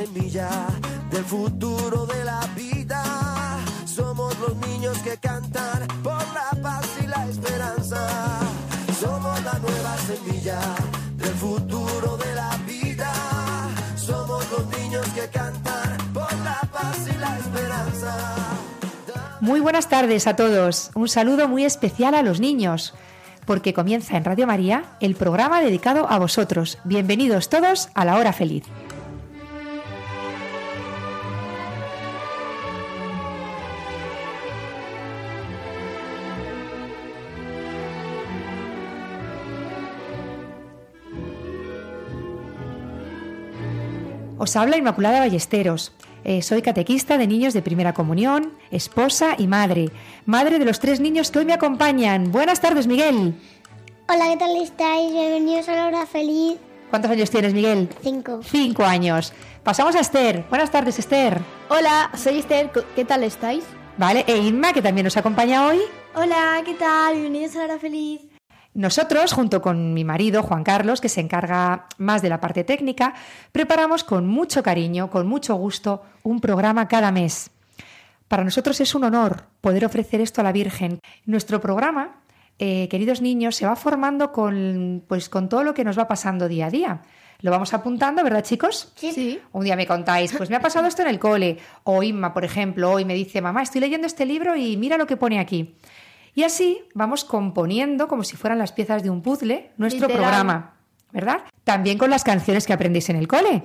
Semilla del futuro de la vida. Somos los niños que cantan por la paz y la esperanza. Somos la nueva semilla del futuro de la vida. Somos los niños que cantan por la paz y la esperanza. Muy buenas tardes a todos. Un saludo muy especial a los niños, porque comienza en Radio María el programa dedicado a vosotros. Bienvenidos todos a la hora feliz. Os habla Inmaculada Ballesteros. Eh, soy catequista de niños de primera comunión, esposa y madre. Madre de los tres niños que hoy me acompañan. Buenas tardes, Miguel. Hola, ¿qué tal estáis? Bienvenidos a la hora feliz. ¿Cuántos años tienes, Miguel? Cinco. Cinco años. Pasamos a Esther. Buenas tardes, Esther. Hola, soy Esther, ¿qué tal estáis? Vale, e Inma, que también nos acompaña hoy. Hola, ¿qué tal? Bienvenidos a la hora feliz. Nosotros, junto con mi marido, Juan Carlos, que se encarga más de la parte técnica, preparamos con mucho cariño, con mucho gusto, un programa cada mes. Para nosotros es un honor poder ofrecer esto a la Virgen. Nuestro programa, eh, queridos niños, se va formando con, pues, con todo lo que nos va pasando día a día. Lo vamos apuntando, ¿verdad, chicos? Sí. Un día me contáis, pues me ha pasado esto en el cole. O Inma, por ejemplo, hoy me dice, mamá, estoy leyendo este libro y mira lo que pone aquí. Y así vamos componiendo, como si fueran las piezas de un puzzle, nuestro Literal. programa, ¿verdad? También con las canciones que aprendéis en el cole.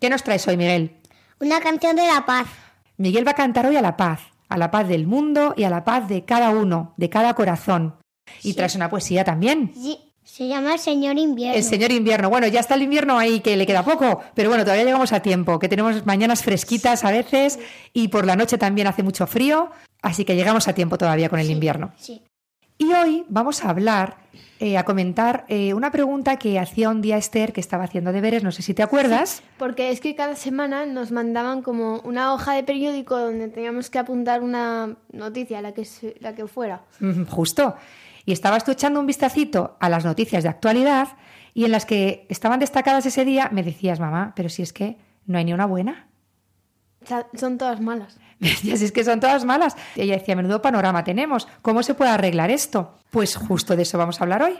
¿Qué nos traes hoy, Miguel? Una canción de la paz. Miguel va a cantar hoy a la paz, a la paz del mundo y a la paz de cada uno, de cada corazón. Y traes una poesía también. Sí. Se llama El Señor Invierno. El señor invierno. Bueno, ya está el invierno ahí, que le queda poco, pero bueno, todavía llegamos a tiempo, que tenemos mañanas fresquitas a veces y por la noche también hace mucho frío, así que llegamos a tiempo todavía con el invierno. Sí. Y hoy vamos a hablar, eh, a comentar eh, una pregunta que hacía un día Esther, que estaba haciendo deberes, no sé si te acuerdas. Porque es que cada semana nos mandaban como una hoja de periódico donde teníamos que apuntar una noticia, la que, la que fuera. Justo. Y estabas tú echando un vistacito a las noticias de actualidad y en las que estaban destacadas ese día me decías, mamá, pero si es que no hay ni una buena. Son todas malas. Me decías, es que son todas malas. Y ella decía, menudo panorama tenemos. ¿Cómo se puede arreglar esto? Pues justo de eso vamos a hablar hoy.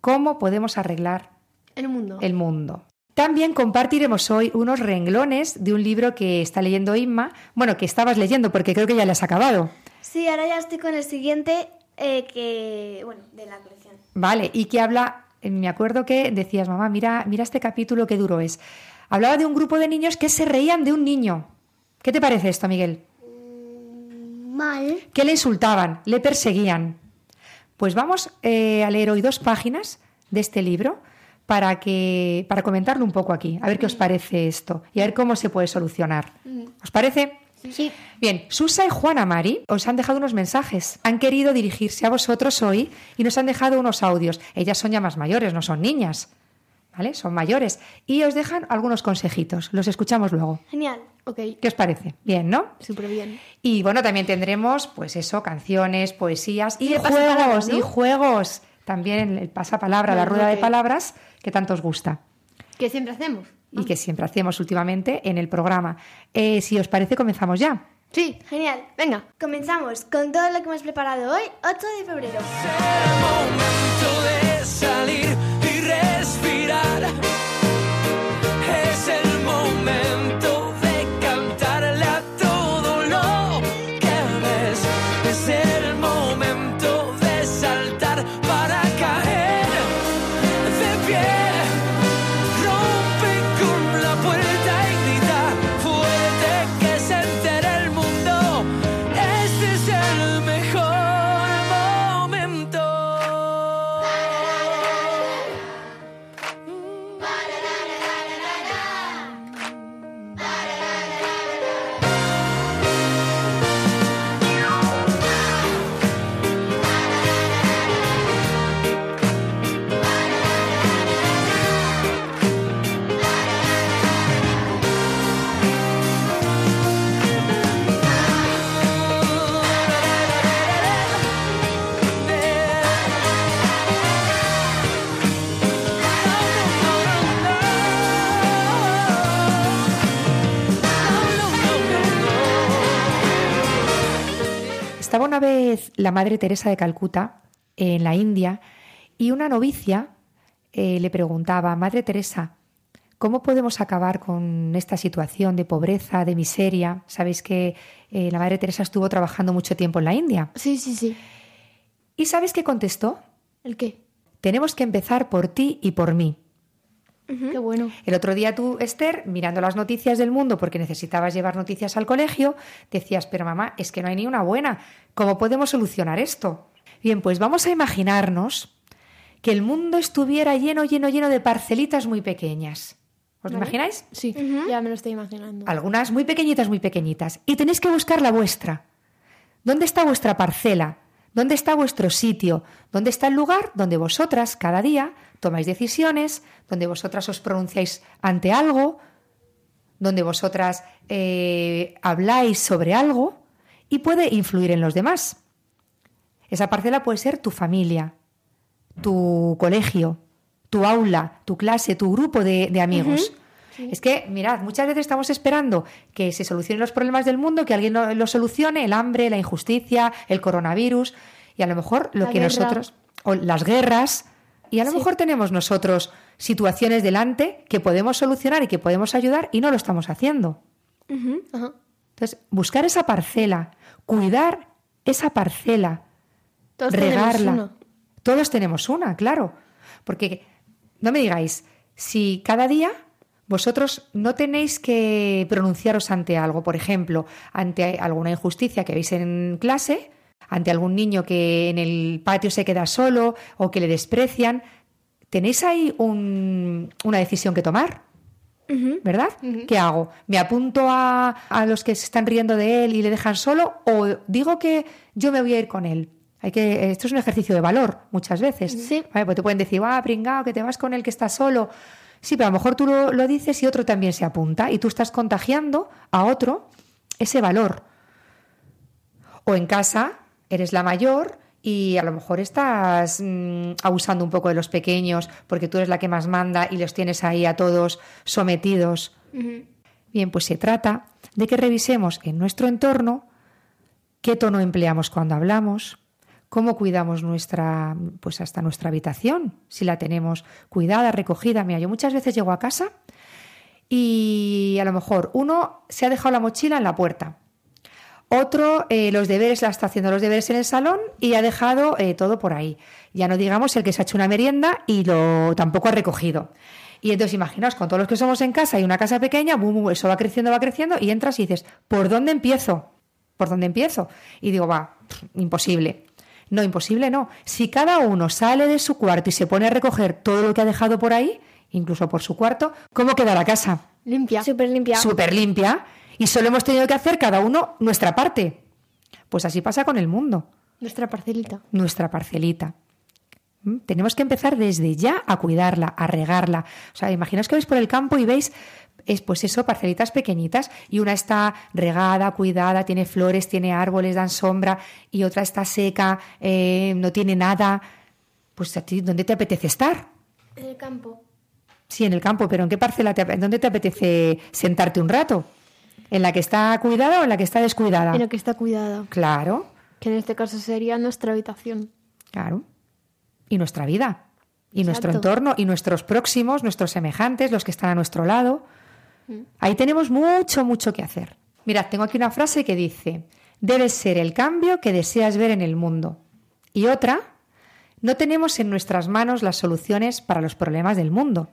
¿Cómo podemos arreglar El mundo. el mundo? También compartiremos hoy unos renglones de un libro que está leyendo Inma. Bueno, que estabas leyendo porque creo que ya le has acabado. Sí, ahora ya estoy con el siguiente eh, que, bueno, de la colección. Vale, y que habla, eh, me acuerdo que decías, mamá, mira, mira este capítulo qué duro es. Hablaba de un grupo de niños que se reían de un niño. ¿Qué te parece esto, Miguel? Mal. que le insultaban, le perseguían. Pues vamos eh, a leer hoy dos páginas de este libro para que para comentarlo un poco aquí, a ver qué os parece esto y a ver cómo se puede solucionar. ¿Os parece? Sí. Bien, Susa y Juana Mari os han dejado unos mensajes. Han querido dirigirse a vosotros hoy y nos han dejado unos audios. Ellas son ya más mayores, no son niñas. ¿Vale? Son mayores. Y os dejan algunos consejitos. Los escuchamos luego. Genial. Ok, ¿Qué os parece? Bien, ¿no? súper bien. Y bueno, también tendremos, pues eso, canciones, poesías y, juegos, y juegos. También el pasapalabra, la Bueno, rueda de palabras, que tanto os gusta Que siempre hacemos. Y que siempre hacemos últimamente en el programa. Eh, si os parece, comenzamos ya. Sí, Genial. venga. Comenzamos con todo lo que hemos preparado hoy, 8 de febrero. momento de salir la Madre Teresa de Calcuta en la India y una novicia eh, le preguntaba, Madre Teresa, ¿cómo podemos acabar con esta situación de pobreza, de miseria? Sabéis que eh, la Madre Teresa estuvo trabajando mucho tiempo en la India. Sí, sí, sí. ¿Y sabes qué contestó? ¿El qué? Tenemos que empezar por ti y por mí. Qué bueno. El otro día tú, Esther, mirando las noticias del mundo porque necesitabas llevar noticias al colegio, decías, pero mamá, es que no hay ni una buena. ¿Cómo podemos solucionar esto? Bien, pues vamos a imaginarnos que el mundo estuviera lleno, lleno, lleno de parcelitas muy pequeñas. ¿Os lo imagináis? Sí, ya me lo estoy imaginando. Algunas muy pequeñitas, muy pequeñitas. Y tenéis que buscar la vuestra. ¿Dónde está vuestra parcela? ¿Dónde está vuestro sitio? ¿Dónde está el lugar donde vosotras cada día tomáis decisiones, donde vosotras os pronunciáis ante algo, donde vosotras eh, habláis sobre algo y puede influir en los demás? Esa parcela puede ser tu familia, tu colegio, tu aula, tu clase, tu grupo de, de amigos. Es que, mirad, muchas veces estamos esperando que se solucionen los problemas del mundo, que alguien lo, lo solucione, el hambre, la injusticia, el coronavirus, y a lo mejor lo La que guerra. nosotros, o las guerras, y a lo mejor tenemos nosotros situaciones delante que podemos solucionar y que podemos ayudar y no lo estamos haciendo. Entonces, buscar esa parcela, cuidar esa parcela, Todos tenemos regarla. uno. Todos tenemos una, claro. Porque no me digáis, si cada día vosotros no tenéis que pronunciaros ante algo, por ejemplo, ante alguna injusticia que veis en clase, ante algún niño que en el patio se queda solo o que le desprecian, tenéis ahí un- una decisión que tomar. ¿Verdad? ¿Qué hago? ¿Me apunto a, a los que se están riendo de él y le dejan solo? ¿O digo que yo me voy a ir con él? Hay que, esto es un ejercicio de valor muchas veces. Sí. Vale, pues te pueden decir, ah, pringao, que te vas con el que está solo. Sí, pero a lo mejor tú lo, lo dices y otro también se apunta y tú estás contagiando a otro ese valor. O en casa eres la mayor y a lo mejor estás mm, abusando un poco de los pequeños porque tú eres la que más manda y los tienes ahí a todos sometidos. Bien, pues se trata de que revisemos en nuestro entorno qué tono empleamos cuando hablamos, cómo cuidamos nuestra, pues hasta nuestra habitación, si la tenemos cuidada, recogida. Mira, yo muchas veces llego a casa y a lo mejor uno se ha dejado la mochila en la puerta. Otro, eh, los deberes, la está haciendo los deberes en el salón y ha dejado eh, todo por ahí. Ya no digamos el que se ha hecho una merienda y lo tampoco ha recogido. Y entonces imaginaos, con todos los que somos en casa y una casa pequeña, bum, eso va creciendo, va creciendo y entras y dices, ¿por dónde empiezo? ¿Por dónde empiezo? Y digo, va, imposible. No, imposible no. Si cada uno sale de su cuarto y se pone a recoger todo lo que ha dejado por ahí, incluso por su cuarto, ¿cómo queda la casa? Limpia. Súper limpia. súper limpia y solo hemos tenido que hacer cada uno nuestra parte. Pues así pasa con el mundo, Nuestra parcelita. nuestra parcelita. ¿Mm? Tenemos que empezar desde ya a cuidarla, a regarla. O sea, imaginaos que vais por el campo y veis, es pues eso, parcelitas pequeñitas y una está regada, cuidada, tiene flores, tiene árboles, dan sombra y otra está seca, eh, no tiene nada. Pues a ti, ¿dónde te apetece estar? En el campo. Sí, en el campo, pero ¿en qué parcela te, dónde te apetece sentarte un rato? ¿En la que está cuidada o en la que está descuidada? En lo que está cuidada. Claro, Que en este caso sería nuestra habitación. claro. Y nuestra vida, y nuestro entorno, y nuestros próximos, nuestros semejantes, los que están a nuestro lado. Ahí tenemos mucho, mucho que hacer. Mirad, tengo aquí una frase que dice, debes ser el cambio que deseas ver en el mundo. Y otra, no tenemos en nuestras manos las soluciones para los problemas del mundo.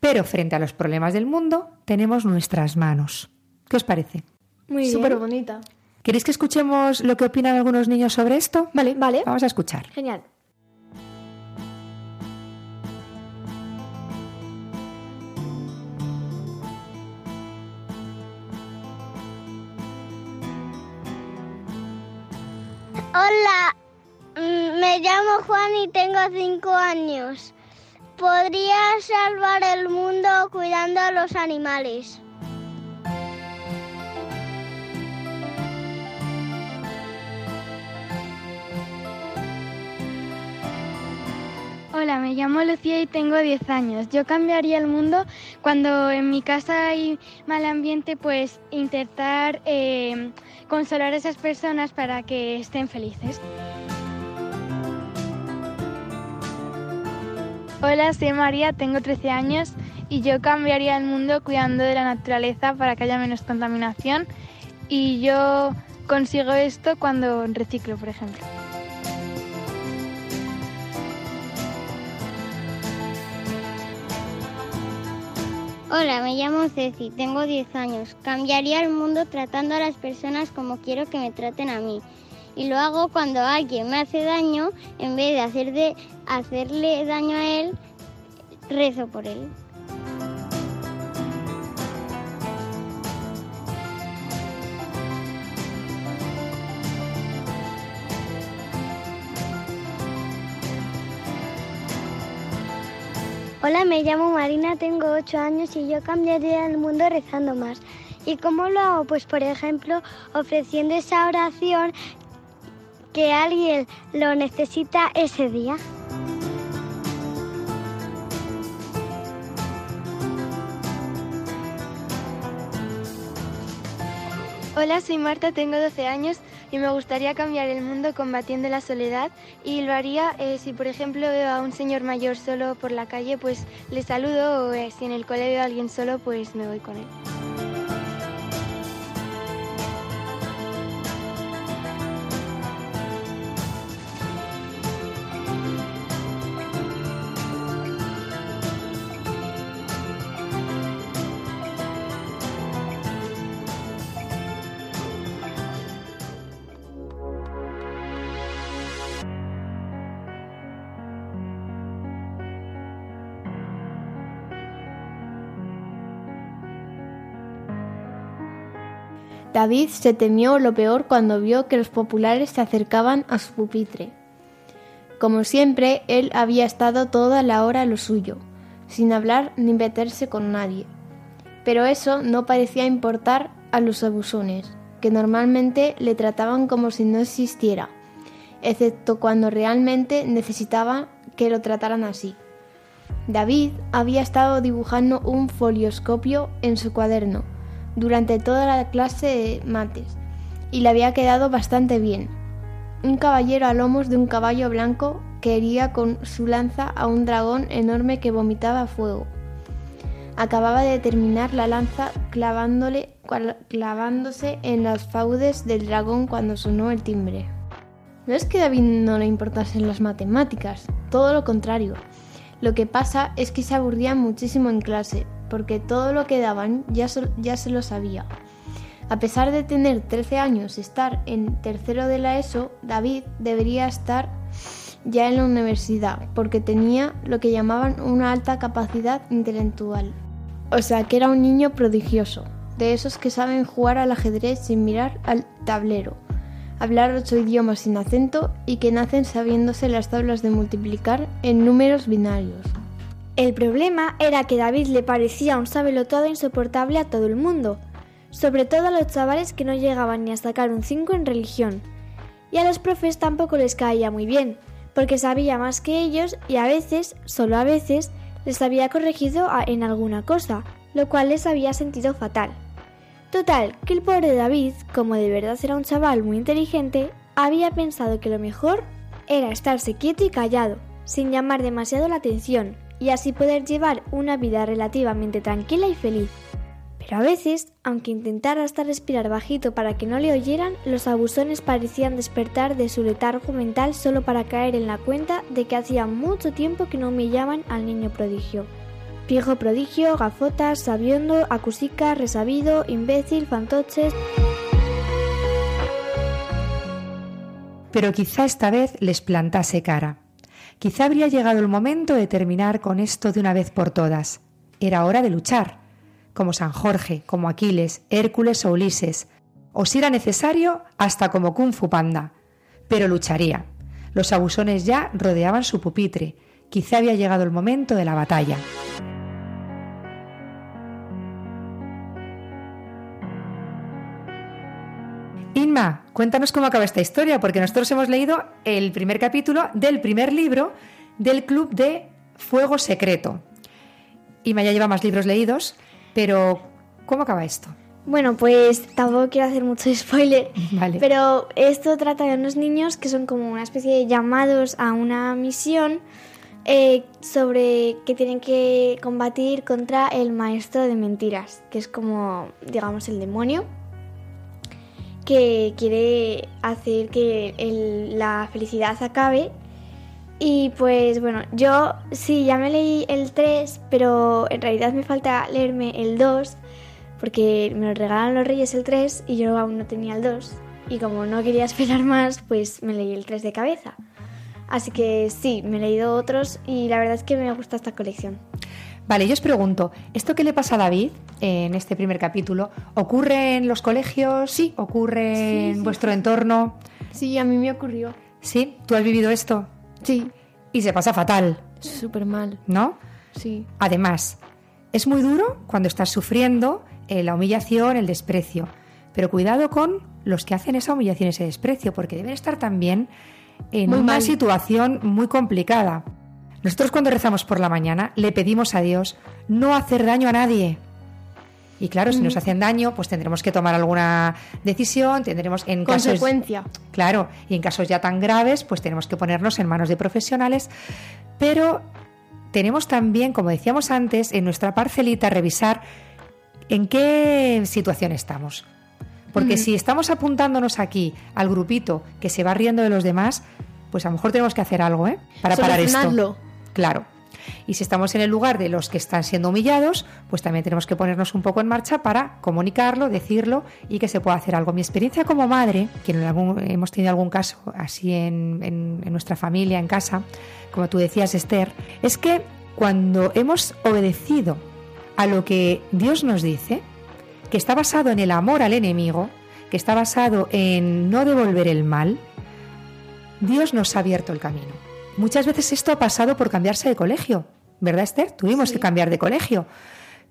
Pero frente a los problemas del mundo, tenemos nuestras manos. ¿Qué os parece? Muy Súper bonita. ¿Queréis que escuchemos lo que opinan algunos niños sobre esto? Vale, Vale. Vamos a escuchar. Genial. Hola, mm, me llamo Juan y tengo cinco años. Podría salvar el mundo cuidando a los animales. Hola, me llamo Lucía y tengo 10 años. Yo cambiaría el mundo cuando en mi casa hay mal ambiente, pues intentar eh, consolar a esas personas para que estén felices. Hola, soy María, tengo 13 años y yo cambiaría el mundo cuidando de la naturaleza para que haya menos contaminación y yo consigo esto cuando reciclo, por ejemplo. Hola, me llamo Ceci, tengo 10 años. Cambiaría el mundo tratando a las personas como quiero que me traten a mí. Y lo hago cuando alguien me hace daño, en vez de, hacer de hacerle daño a él, rezo por él. Hola, me llamo Marina, tengo 8 años y yo cambiaría el mundo rezando más. ¿Y cómo lo hago? Pues por ejemplo, ofreciendo esa oración que alguien lo necesita ese día. Hola, soy Marta, tengo 12 años y me gustaría cambiar el mundo combatiendo la soledad y lo haría eh, si por ejemplo veo a un señor mayor solo por la calle, pues le saludo o eh, si en el cole veo a alguien solo, pues me voy con él. David se temió lo peor cuando vio que los populares se acercaban a su pupitre. Como siempre, él había estado toda la hora lo suyo, sin hablar ni meterse con nadie. Pero eso no parecía importar a los abusones, que normalmente le trataban como si no existiera, excepto cuando realmente necesitaban que lo trataran así. David había estado dibujando un folioscopio en su cuaderno durante toda la clase de mates y le había quedado bastante bien. Un caballero a lomos de un caballo blanco que hería con su lanza a un dragón enorme que vomitaba fuego. Acababa de terminar la lanza clavándole, clavándose en las faudes del dragón cuando sonó el timbre. No es que David no le importasen las matemáticas, todo lo contrario. Lo que pasa es que se aburría muchísimo en clase, porque todo lo que daban ya, ya se lo sabía. A pesar de tener 13 años y estar en tercero de la ESO, David debería estar ya en la universidad, porque tenía lo que llamaban una alta capacidad intelectual. O sea, que era un niño prodigioso, de esos que saben jugar al ajedrez sin mirar al tablero, hablar ocho idiomas sin acento y que nacen sabiéndose las tablas de multiplicar en números binarios. El problema era que David le parecía un todo insoportable a todo el mundo, sobre todo a los chavales que no llegaban ni a sacar un 5 en religión. Y a los profes tampoco les caía muy bien, porque sabía más que ellos y a veces, solo a veces, les había corregido en alguna cosa, lo cual les había sentido fatal. Total, que el pobre David, como de verdad era un chaval muy inteligente, había pensado que lo mejor era estarse quieto y callado, sin llamar demasiado la atención, y así poder llevar una vida relativamente tranquila y feliz. Pero a veces, aunque intentara hasta respirar bajito para que no le oyeran, los abusones parecían despertar de su letargo mental solo para caer en la cuenta de que hacía mucho tiempo que no humillaban al niño prodigio. Viejo prodigio, gafotas, sabiondo, acusica, resabido, imbécil, fantoches. Pero quizá esta vez les plantase cara. Quizá habría llegado el momento de terminar con esto de una vez por todas. Era hora de luchar, como San Jorge, como Aquiles, Hércules o Ulises, o si era necesario, hasta como Kung Fu Panda. Pero lucharía. Los abusones ya rodeaban su pupitre. Quizá había llegado el momento de la batalla. Inma, cuéntanos cómo acaba esta historia, porque nosotros hemos leído el primer capítulo del primer libro del club de Fuego Secreto. Ima ya lleva más libros leídos, pero ¿cómo acaba esto? Bueno, pues tampoco quiero hacer mucho spoiler, Vale. pero esto trata de unos niños que son como una especie de llamados a una misión eh, sobre que tienen que combatir contra el maestro de mentiras, que es como, digamos, el demonio que quiere hacer que la felicidad acabe. Y pues bueno, yo sí, ya me leí el 3, pero en realidad me falta leerme el 2, porque me lo regalaron los Reyes el 3 y yo aún no tenía el 2. Y como no quería esperar más, pues me leí el 3 de cabeza. Así que sí, me he leído otros y la verdad es que me gusta esta colección. Vale, yo os pregunto, ¿esto que le pasa a David en este primer capítulo ocurre en los colegios? Sí. ¿Ocurre Sí, en sí, vuestro entorno? Sí, a mí me ocurrió. ¿Sí? ¿Tú has vivido esto? Sí, Y se pasa fatal, súper mal. ¿no? Sí. Además, es muy duro cuando estás sufriendo eh, la humillación, el desprecio. Pero cuidado con los que hacen esa humillación, ese desprecio, porque deben estar también en Muy una mal. situación muy complicada. Nosotros cuando rezamos por la mañana le pedimos a Dios no hacer daño a nadie. Y claro, si nos hacen daño, pues tendremos que tomar alguna decisión, tendremos en casos Consecuencia. Claro, y en casos ya tan graves, pues tenemos que ponernos en manos de profesionales, pero tenemos también, como decíamos antes, en nuestra parcelita revisar en qué situación estamos. Porque si estamos apuntándonos aquí al grupito que se va riendo de los demás, pues a lo mejor tenemos que hacer algo, ¿eh? Para parar esto. Claro. Y si estamos en el lugar de los que están siendo humillados, pues también tenemos que ponernos un poco en marcha para comunicarlo, decirlo y que se pueda hacer algo. Mi experiencia como madre, que algún- hemos tenido algún caso así en nuestra familia, en casa, como tú decías, Esther, es que cuando hemos obedecido a lo que Dios nos dice, que está basado en el amor al enemigo, que está basado en no devolver el mal, Dios nos ha abierto el camino. Muchas veces esto ha pasado por cambiarse de colegio, ¿verdad, Esther? Tuvimos que cambiar de colegio.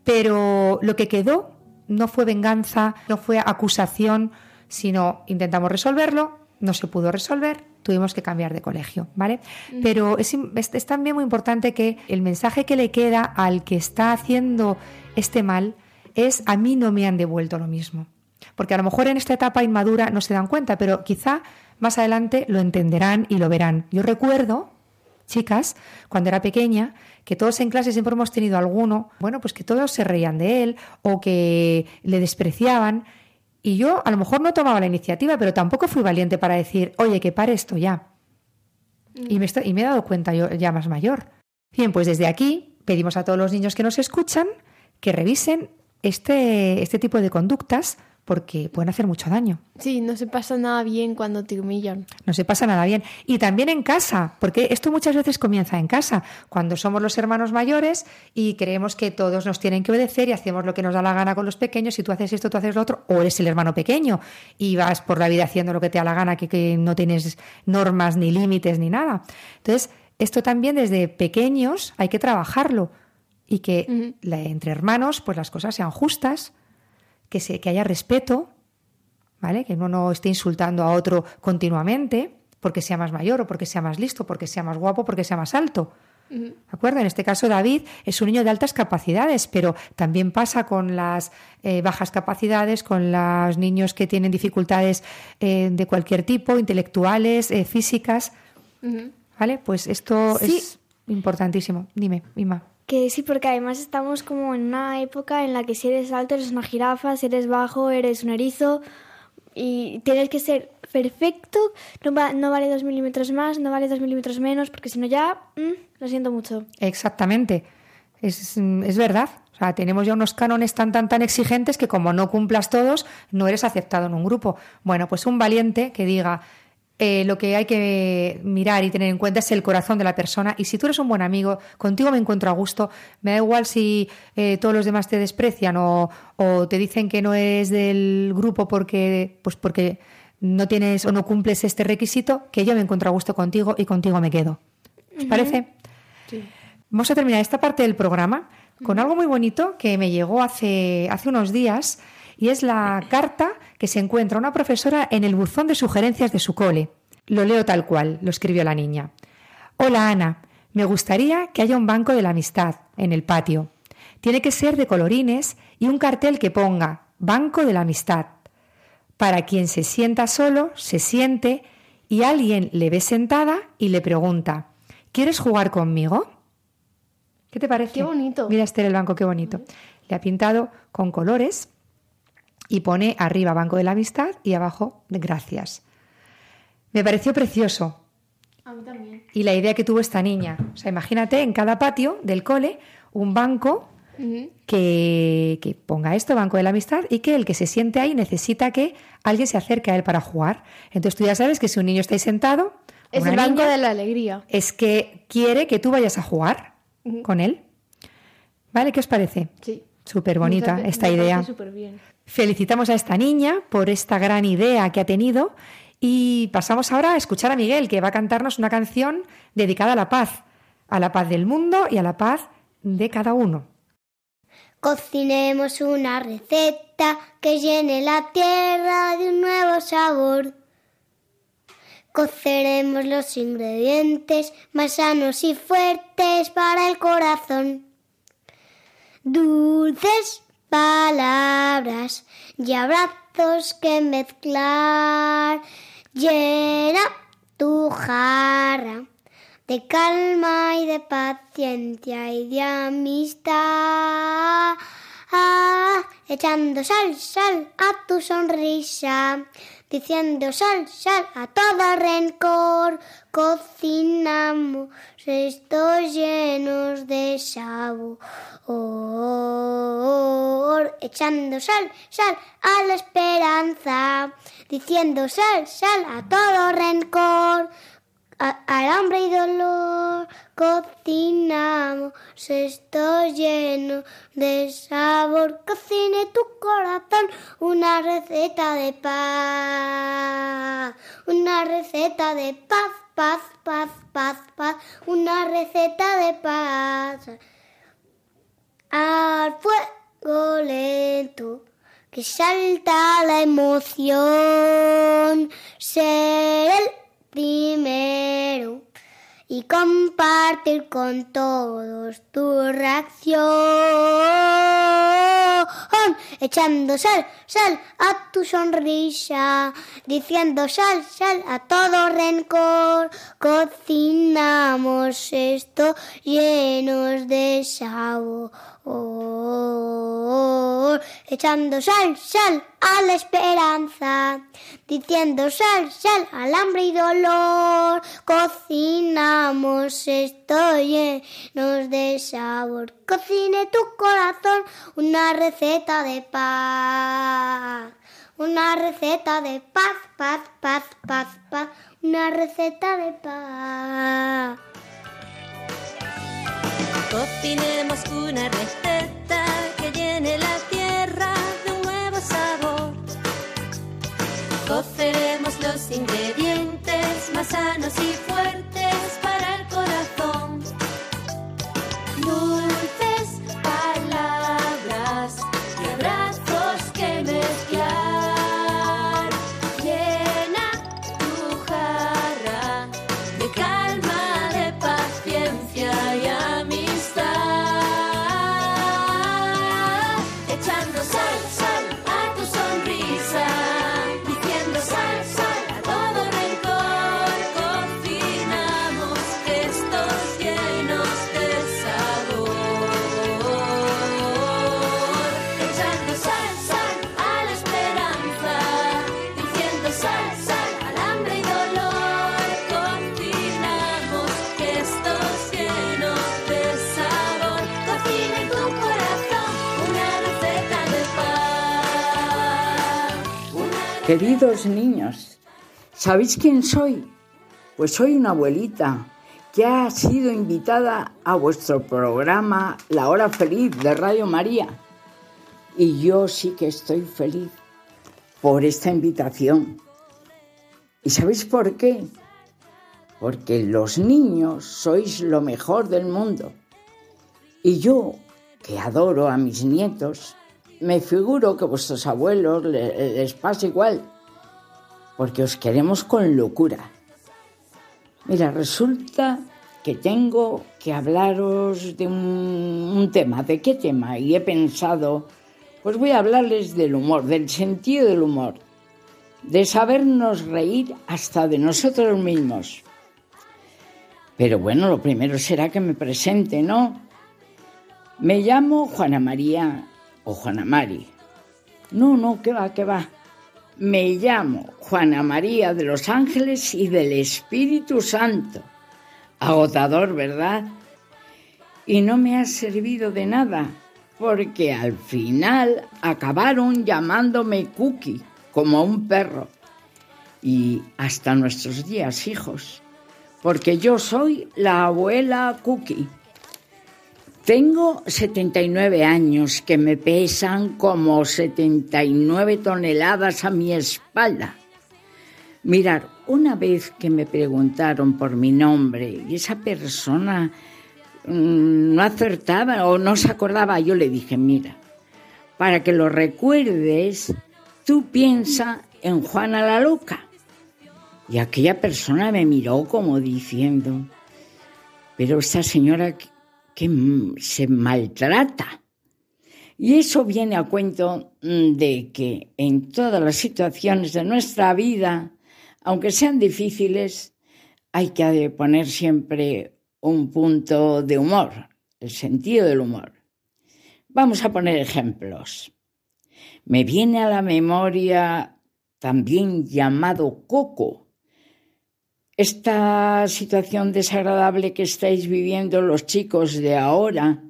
Pero lo que quedó no fue venganza, no fue acusación, sino intentamos resolverlo, no se pudo resolver, tuvimos que cambiar de colegio, ¿vale? Pero es, es también muy importante que el mensaje que le queda al que está haciendo este mal es a mí no me han devuelto lo mismo. Porque a lo mejor en esta etapa inmadura no se dan cuenta, pero quizá más adelante lo entenderán y lo verán. Yo recuerdo, chicas, cuando era pequeña, que todos en clase siempre hemos tenido alguno, bueno, pues que todos se reían de él o que le despreciaban. Y yo a lo mejor no tomaba la iniciativa, pero tampoco fui valiente para decir, oye, que pare esto ya. Y, me estoy- y me he dado cuenta yo ya más mayor. Bien, pues desde aquí pedimos a todos los niños que nos escuchan que revisen este, este tipo de conductas porque pueden hacer mucho daño. Sí, no se pasa nada bien cuando te humillan. No se pasa nada bien. Y también en casa, porque esto muchas veces comienza en casa, cuando somos los hermanos mayores y creemos que todos nos tienen que obedecer y hacemos lo que nos da la gana con los pequeños, si tú haces esto, tú haces lo otro, o eres el hermano pequeño y vas por la vida haciendo lo que te da la gana, que, que no tienes normas ni límites ni nada. Entonces, esto también desde pequeños hay que trabajarlo y que entre hermanos pues las cosas sean justas, que, se, que haya respeto, ¿vale? Que uno no esté insultando a otro continuamente porque sea más mayor o porque sea más listo, porque sea más guapo, porque sea más alto. ¿De acuerdo? En este caso, David es un niño de altas capacidades, pero también pasa con las eh, bajas capacidades, con los niños que tienen dificultades eh, de cualquier tipo, intelectuales, eh, físicas. ¿Vale? Pues esto Sí. es importantísimo. Dime, Ima. Que sí, porque además estamos como en una época en la que si eres alto eres una jirafa, si eres bajo eres un erizo y tienes que ser perfecto, no, va- no vale dos milímetros más, no vale dos milímetros menos, porque si no ya, mm, lo siento mucho. Exactamente. Es, es verdad. O sea, tenemos ya unos cánones tan, tan, tan exigentes que como no cumplas todos, no eres aceptado en un grupo. Bueno, pues un valiente que diga, eh, lo que hay que mirar y tener en cuenta es el corazón de la persona. Y si tú eres un buen amigo, contigo me encuentro a gusto. Me da igual si eh, todos los demás te desprecian o, o te dicen que no eres del grupo porque, pues porque no tienes o no cumples este requisito, que yo me encuentro a gusto contigo y contigo me quedo. ¿Os parece? Vamos a terminar esta parte del programa con algo muy bonito que me llegó hace, hace unos días y es la carta que se encuentra una profesora en el buzón de sugerencias de su cole. Lo leo tal cual, lo escribió la niña. Hola Ana, Me gustaría que haya un banco de la amistad en el patio. Tiene que ser de colorines y un cartel que ponga Banco de la Amistad. Para quien se sienta solo, se siente y alguien le ve sentada y le pregunta, ¿quieres jugar conmigo? ¿Qué te parece? Qué bonito. Mira Esther el banco, qué bonito. Le ha pintado con colores y pone arriba Banco de la Amistad y abajo Gracias. Me pareció precioso A mí también. y la idea que tuvo esta niña. O sea, imagínate en cada patio del cole un banco que, que ponga esto, Banco de la Amistad, y que el que se siente ahí necesita que alguien se acerque a él para jugar. Entonces tú ya sabes que si un niño está ahí sentado, Es el banco de la alegría. es que quiere que tú vayas a jugar con él. ¿Vale? ¿Qué os parece? Sí. Súper bonita esta idea. súper bien. Felicitamos a esta niña por esta gran idea que ha tenido y pasamos ahora a escuchar a Miguel, que va a cantarnos una canción dedicada a la paz, a la paz del mundo y a la paz de cada uno. Cocinemos una receta que llene la tierra de un nuevo sabor. Coceremos los ingredientes más sanos y fuertes para el corazón. Dulces palabras y abrazos que mezclar. Llena tu jarra de calma y de paciencia y de amistad. Echando sal, sal a tu sonrisa, diciendo sal, sal a todo rencor. Cocinamos estos llenos de sabor. Echando sal, sal a la esperanza, diciendo sal, sal a todo rencor. Al hambre y dolor cocinamos esto lleno de sabor. Cocine tu corazón una receta de paz, una receta de paz, paz, paz, paz, paz, una receta de paz. Al fuego lento que salta la emoción, ser el primero y compartir con todos tu reacción, echando sal, sal a tu sonrisa, diciendo sal, sal a todo rencor, cocinamos esto llenos de sabor, echando sal, sal a la esperanza, diciendo sal, sal al hambre y dolor, cocinamos esto llenos de sabor, cocine tu corazón una receta de paz. Una receta de paz, paz, paz, paz, paz. Una receta de paz. Cocinemos una receta que llene la tierra de un nuevo sabor. Coceremos los ingredientes más sanos y fuertes Queridos niños, ¿sabéis quién soy? Pues soy una abuelita que ha sido invitada a vuestro programa La Hora Feliz de Radio María. Y yo sí que estoy feliz por esta invitación. ¿Y sabéis por qué? Porque los niños sois lo mejor del mundo. Y yo, que adoro a mis nietos, me figuro que a vuestros abuelos le- les pasa igual, porque os queremos con locura. Mira, resulta que tengo que hablaros de un, un tema. ¿De qué tema? Y he pensado, pues voy a hablarles del humor, del sentido del humor, de sabernos reír hasta de nosotros mismos. Pero bueno, lo primero será que me presente, ¿no? Me llamo Juana María o Juana Mari. No, no, que va, que va. Me llamo Juana María de los Ángeles y del Espíritu Santo. Agotador, ¿verdad? Y no me ha servido de nada, porque al final acabaron llamándome Cookie, como un perro. Y hasta nuestros días, hijos, porque yo soy la abuela Cookie. Tengo 79 años que me pesan como 79 toneladas a mi espalda. Mirar, una vez que me preguntaron por mi nombre y esa persona mm, no acertaba o no se acordaba, yo le dije, mira, para que lo recuerdes, tú piensa en Juana la Loca. Y aquella persona me miró como diciendo, pero esta señora que se maltrata. Y eso viene a cuento mm, de que en todas las situaciones de nuestra vida, aunque sean difíciles, hay que poner siempre un punto de humor, el sentido del humor. Vamos a poner ejemplos. Me viene a la memoria también llamado Coco, esta situación desagradable que estáis viviendo los chicos de ahora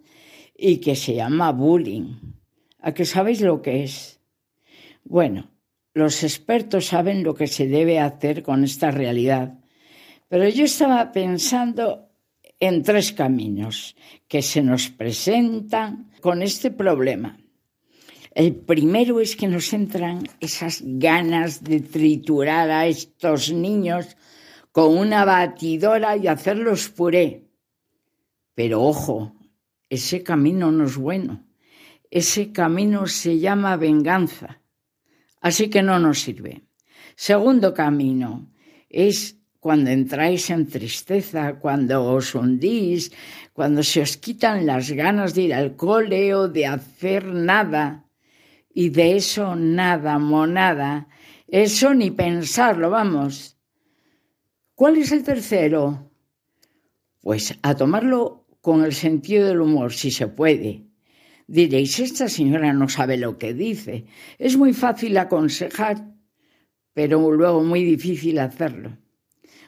y que se llama bullying. ¿A qué sabéis lo que es? Bueno, los expertos saben lo que se debe hacer con esta realidad, pero yo estaba pensando en tres caminos que se nos presentan con este problema. El primero es que nos entran esas ganas de triturar a estos niños con una batidora y hacerlos puré. Pero ojo, ese camino no es bueno. Ese camino se llama venganza. Así que no nos sirve. Segundo camino es cuando entráis en tristeza, cuando os hundís, cuando se os quitan las ganas de ir al cole o de hacer nada. Y de eso nada, monada. Eso ni pensarlo, vamos. ¿Cuál es el tercero? Pues a tomarlo con el sentido del humor, si se puede. Diréis, esta señora no sabe lo que dice. Es muy fácil aconsejar, pero luego muy difícil hacerlo.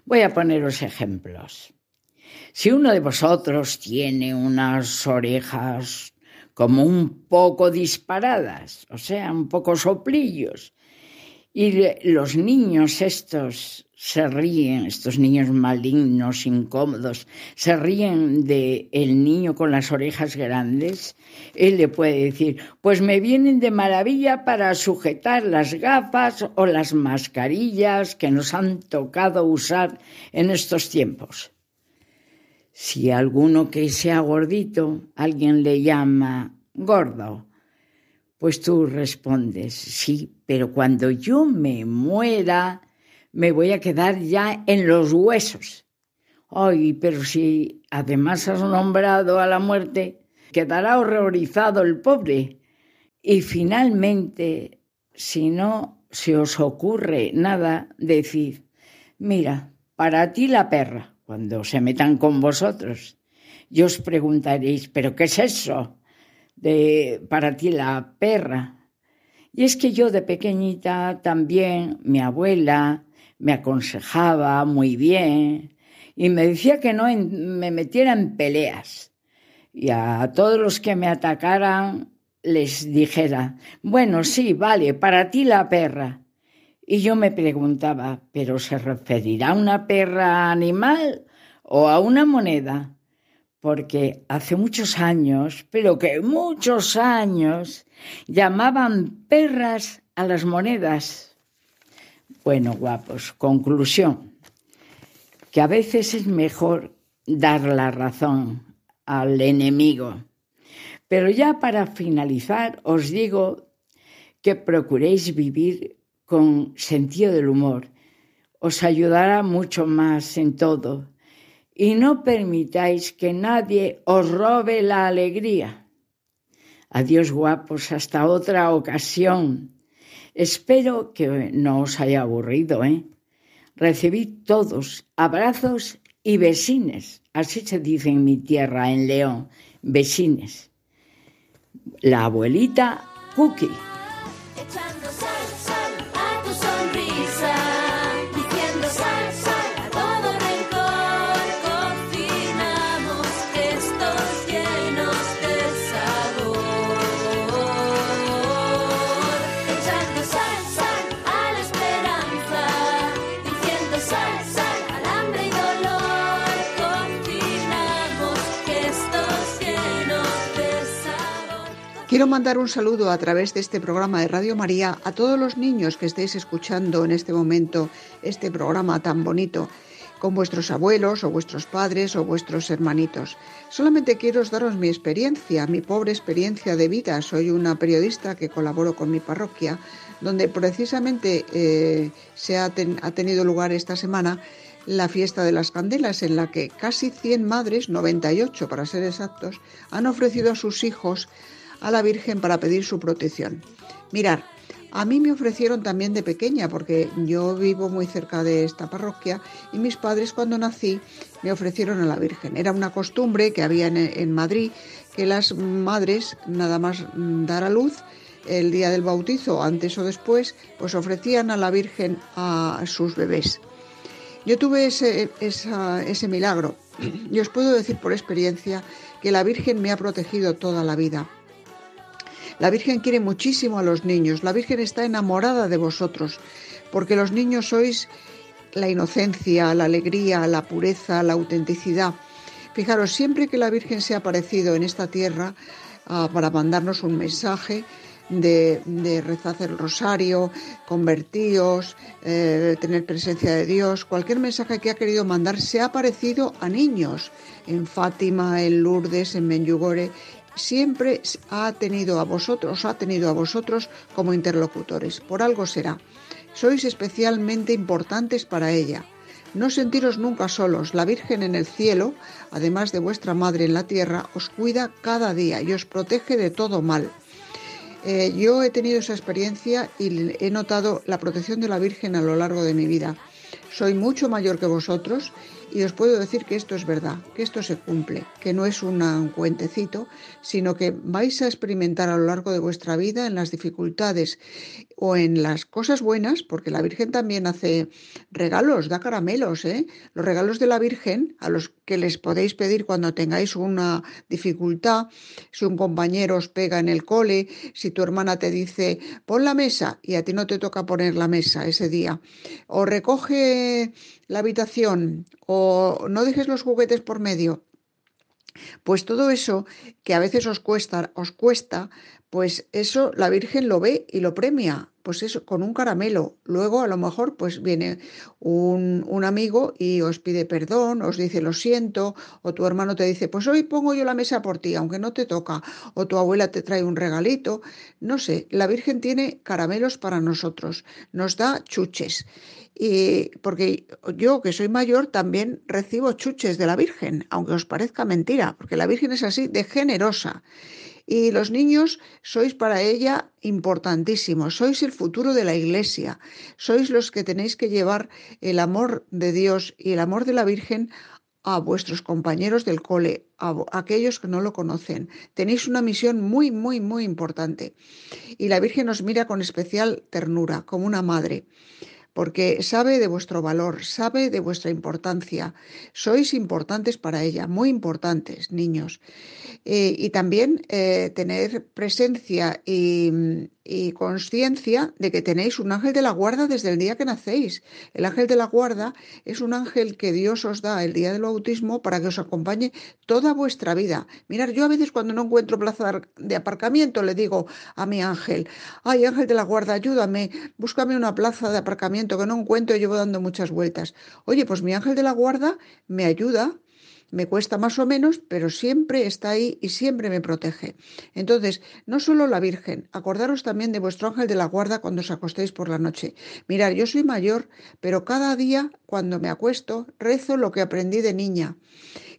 Voy a poneros ejemplos. Si uno de vosotros tiene unas orejas como un poco disparadas, o sea, un poco soplillos, y los niños estos se ríen, estos niños malignos, incómodos, se ríen de el niño con las orejas grandes, él le puede decir, pues me vienen de maravilla para sujetar las gafas o las mascarillas que nos han tocado usar en estos tiempos. Si alguno que sea gordito, alguien le llama gordo, pues tú respondes, sí, pero cuando yo me muera, me voy a quedar ya en los huesos. Ay, pero si además has nombrado a la muerte, quedará horrorizado el pobre. Y finalmente, si no se os ocurre nada, decid, mira, para ti la perra, cuando se metan con vosotros. Y os preguntaréis, ¿pero qué es eso? De para ti la perra. Y es que yo de pequeñita también, mi abuela, me aconsejaba muy bien y me decía que no me metiera en peleas. Y a todos los que me atacaran les dijera, bueno, sí, vale, para ti la perra. Y yo me preguntaba, ¿pero se referirá a una perra animal o a una moneda? Porque hace muchos años, pero que muchos años, llamaban perras a las monedas. Bueno, guapos, conclusión, que a veces es mejor dar la razón al enemigo. Pero ya para finalizar, os digo que procuréis vivir con sentido del humor. Os ayudará mucho más en todo. Y no permitáis que nadie os robe la alegría. Adiós guapos, hasta otra ocasión. Espero que no os haya aburrido, ¿eh? Recibid todos abrazos y besines. Así se dice en mi tierra, en León, besines. La abuelita Cookie. Quiero mandar un saludo a través de este programa de Radio María a todos los niños que estéis escuchando en este momento este programa tan bonito con vuestros abuelos o vuestros padres o vuestros hermanitos. Solamente quiero daros mi experiencia, mi pobre experiencia de vida. Soy una periodista que colaboro con mi parroquia, donde precisamente eh, se ha, ha tenido lugar esta semana la fiesta de las candelas, en la que casi 100 madres, 98 para ser exactos, han ofrecido a sus hijos a la Virgen para pedir su protección. Mirar, a mí me ofrecieron también de pequeña, porque yo vivo muy cerca de esta parroquia y mis padres cuando nací me ofrecieron a la Virgen. Era una costumbre que había en, Madrid que las madres, nada más dar a luz, el día del bautizo, antes o después, pues ofrecían a la Virgen a sus bebés. Yo tuve ese, ese milagro y os puedo decir por experiencia que la Virgen me ha protegido toda la vida. La Virgen quiere muchísimo a los niños, la Virgen está enamorada de vosotros, porque los niños sois la inocencia, la alegría, la pureza, la autenticidad. Fijaros, siempre que la Virgen se ha aparecido en esta tierra ah, para mandarnos un mensaje de, rezar el rosario, convertíos, eh, tener presencia de Dios, cualquier mensaje que ha querido mandar se ha parecido a niños, en Fátima, en Lourdes, en Menyugore, siempre ha tenido a vosotros, ha tenido a vosotros como interlocutores. Por algo será. Sois especialmente importantes para ella. No sentiros nunca solos. La Virgen en el cielo, además de vuestra Madre en la tierra, os cuida cada día y os protege de todo mal. Eh, yo he tenido esa experiencia y he notado la protección de la Virgen a lo largo de mi vida. Soy mucho mayor que vosotros y os puedo decir que esto es verdad, que esto se cumple, que no es un cuentecito, sino que vais a experimentar a lo largo de vuestra vida en las dificultades o en las cosas buenas, porque la Virgen también hace regalos, da caramelos, ¿eh? Los regalos de la Virgen, a los que les podéis pedir cuando tengáis una dificultad, si un compañero os pega en el cole, si tu hermana te dice pon la mesa y a ti no te toca poner la mesa ese día, o recoge la habitación, o no dejes los juguetes por medio. Pues todo eso que a veces os cuesta, os cuesta, pues eso la Virgen lo ve y lo premia, pues eso, con un caramelo. Luego a lo mejor pues viene un, un amigo y os pide perdón, os dice lo siento, o tu hermano te dice, pues hoy pongo yo la mesa por ti, aunque no te toca, o tu abuela te trae un regalito, no sé, la Virgen tiene caramelos para nosotros, nos da chuches. Y porque yo, que soy mayor, también recibo chuches de la Virgen, aunque os parezca mentira, porque la Virgen es así de generosa. Y los niños sois para ella importantísimos, sois el futuro de la Iglesia, sois los que tenéis que llevar el amor de Dios y el amor de la Virgen a vuestros compañeros del cole, a aquellos que no lo conocen. Tenéis una misión muy, muy, muy importante. Y la Virgen os mira con especial ternura, como una madre porque sabe de vuestro valor, sabe de vuestra importancia. Sois importantes para ella, muy importantes, niños. Eh, y también eh, tener presencia y, y conciencia de que tenéis un ángel de la guarda desde el día que nacéis. El ángel de la guarda es un ángel que Dios os da el día del bautismo para que os acompañe toda vuestra vida. Mirad, yo a veces cuando no encuentro plaza de aparcamiento le digo a mi ángel, ay ángel de la guarda, ayúdame, búscame una plaza de aparcamiento que no encuentro llevo dando muchas vueltas. Oye, pues mi ángel de la guarda me ayuda Me cuesta más o menos, pero siempre está ahí y siempre me protege. Entonces, no solo la Virgen, acordaros también de vuestro ángel de la guarda cuando os acostéis por la noche. Mirad, yo soy mayor, pero cada día cuando me acuesto rezo lo que aprendí de niña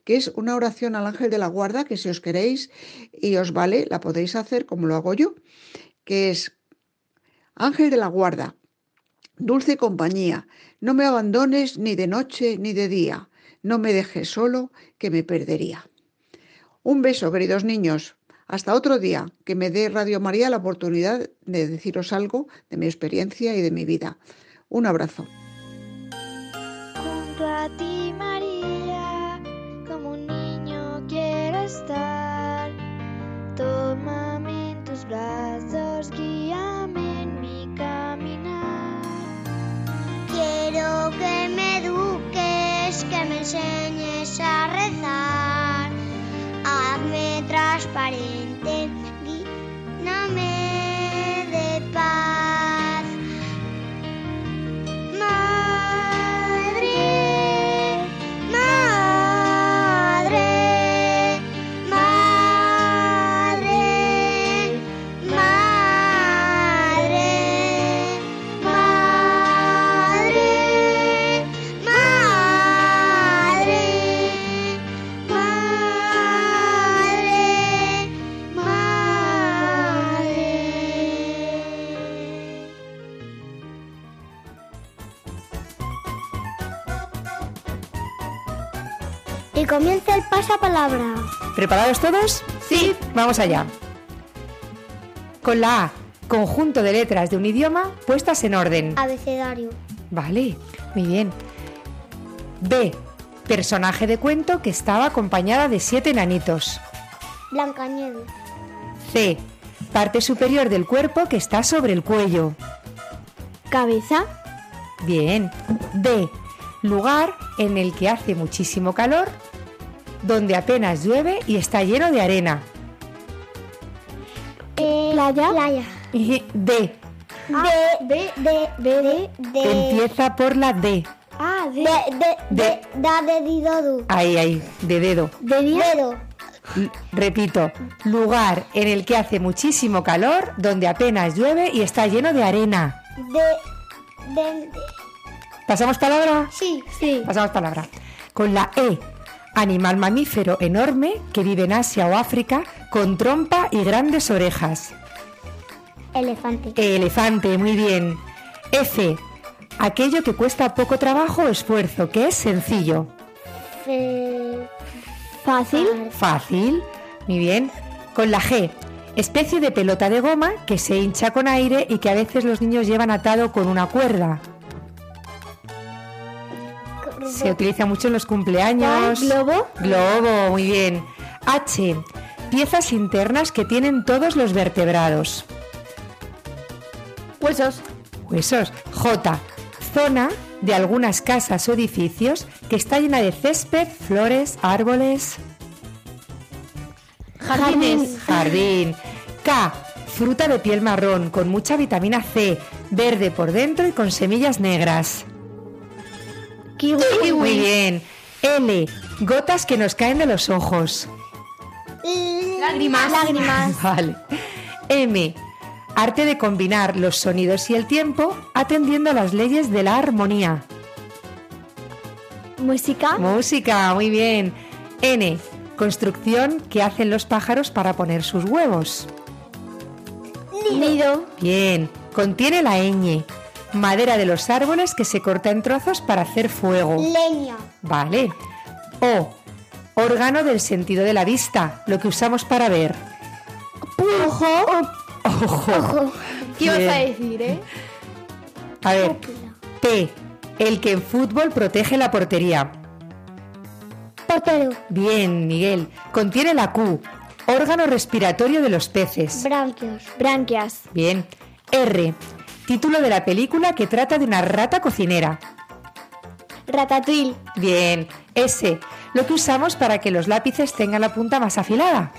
que es una oración al ángel de la guarda que si os queréis y os vale, la podéis hacer como lo hago yo, que es Ángel de la guarda, dulce compañía, no me abandones ni de noche ni de día, no me dejes solo, que me perdería. Un beso, queridos niños. Hasta otro día, que me dé Radio María la oportunidad de deciros algo de mi experiencia y de mi vida. Un abrazo. Junto a ti, María, como un niño quiero estar. Tómame en tus brazos, enseñes a rezar. Hazme transparente, lléname el pasapalabra. ¿Preparados todos? Sí. Vamos allá. Con la A, conjunto de letras de un idioma puestas en orden. Abecedario. Vale, muy bien. B, personaje de cuento que estaba acompañada de siete enanitos. Blancanieves. C, parte superior del cuerpo que está sobre el cuello. Cabeza. Bien. D, lugar en el que hace muchísimo calor, donde apenas llueve y está lleno de arena. Playa. Playa. Y D, De, de, de, de, de. empieza por la D. Ah, de. De, de, de, da de didodu. Ahí, ahí, de dedo. De. Dedo. Repito, lugar en el que hace muchísimo calor, donde apenas llueve y está lleno de arena. De, de, de. ¿Pasamos palabra? Sí. Sí. Pasamos palabra. Con la E, animal mamífero enorme que vive en Asia o África con trompa y grandes orejas. Elefante. Elefante, muy bien. F, aquello que cuesta poco trabajo o esfuerzo, que es sencillo. Fe- Fácil. Fácil, muy bien. Con la G, especie de pelota de goma que se hincha con aire y que a veces los niños llevan atado con una cuerda. Se utiliza mucho en los cumpleaños. Globo. Globo, muy bien. H, piezas internas que tienen todos los vertebrados. Huesos. Huesos. J, zona de algunas casas o edificios que está llena de césped, flores, árboles. Jardines. Jardín. K, fruta de piel marrón con mucha vitamina C, verde por dentro y con semillas negras. Kiwi. Muy bien. L, gotas que nos caen de los ojos. Lágrimas. Lágrimas. Vale. M, arte de combinar los sonidos y el tiempo atendiendo a las leyes de la armonía. Música. Música, muy bien. N, construcción que hacen los pájaros para poner sus huevos. Nido. Bien, contiene la ñ, madera de los árboles que se corta en trozos para hacer fuego. Leña. Vale. O, órgano del sentido de la vista, lo que usamos para ver. Ojo. Ojo. ¿Qué ibas a decir, eh? A ver, P, el que en fútbol protege la portería. Portero. Bien, Miguel. Contiene la Q, órgano respiratorio de los peces. Branquios. Branquias. Bien. R, título de la película que trata de una rata cocinera. Ratatouille. Bien. S, lo que usamos para que los lápices tengan la punta más afilada.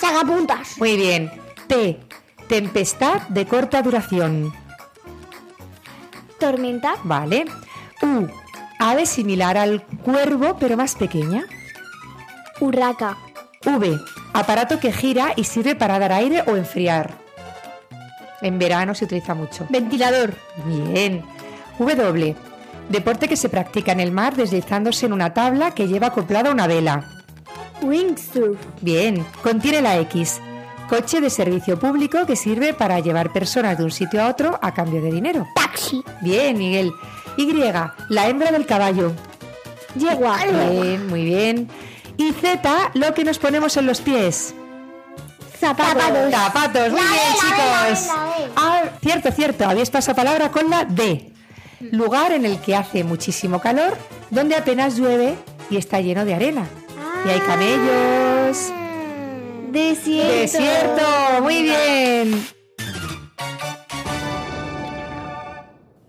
Sagapuntas. Muy bien. T, tempestad de corta duración. Tormenta. Vale. U, Ave similar al cuervo, pero más pequeña. Urraca. V. Aparato que gira y sirve para dar aire o enfriar. En verano se utiliza mucho. Ventilador. Bien. W. Deporte que se practica en el mar deslizándose en una tabla que lleva acoplada una vela. Wingsurf. Bien. Contiene la X. Coche de servicio público que sirve para llevar personas de un sitio a otro a cambio de dinero. Taxi. Bien, Miguel. Y. La hembra del caballo. Yegua. Bien, muy bien. Y Z, lo que nos ponemos en los pies. Zapatos. Zapatos, muy La bien, D, la chicos. D, la D. Ah, cierto, cierto, habéis pasado palabra con la D. Lugar en el que hace muchísimo calor, donde apenas llueve y está lleno de arena. Y hay camellos. Desierto. Desierto, muy bien.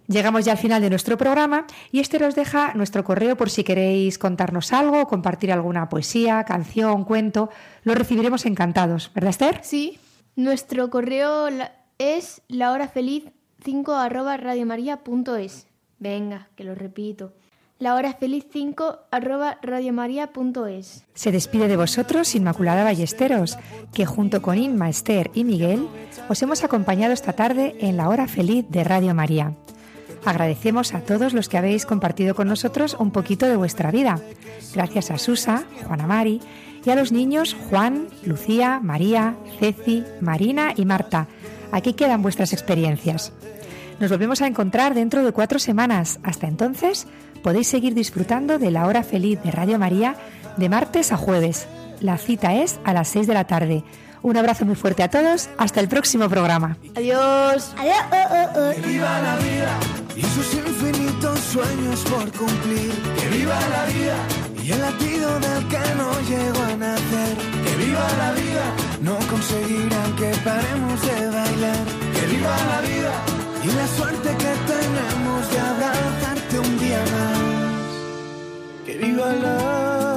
Llegamos ya al final de nuestro programa y este nos deja nuestro correo por si queréis contarnos algo, compartir alguna poesía, canción, cuento. Lo recibiremos encantados, ¿verdad, Esther? Sí. Nuestro correo es lahorafeliz5 arroba radiomaria.es. Venga, que lo repito. lahorafeliz5 arroba radiomaria.es. Se despide de vosotros Inmaculada Ballesteros, que junto con Inma, Esther y Miguel os hemos acompañado esta tarde en la hora feliz de Radio María. Agradecemos a todos los que habéis compartido con nosotros un poquito de vuestra vida. Gracias a Susa, Juana Mari y a los niños Juan, Lucía, María, Ceci, Marina y Marta. Aquí quedan vuestras experiencias. Nos volvemos a encontrar dentro de cuatro semanas. Hasta entonces, podéis seguir disfrutando de la hora feliz de Radio María de martes a jueves. La cita es a las 6 de la tarde. Un abrazo muy fuerte a todos. Hasta el próximo programa. Adiós. Adiós. Vida y sus infinitos sueños por cumplir. Que viva la vida y el latido del que no llegó a nacer. Que viva la vida, no conseguirán que paremos de bailar. Que viva la vida y la suerte que tenemos de abrazarte un día más. Que viva la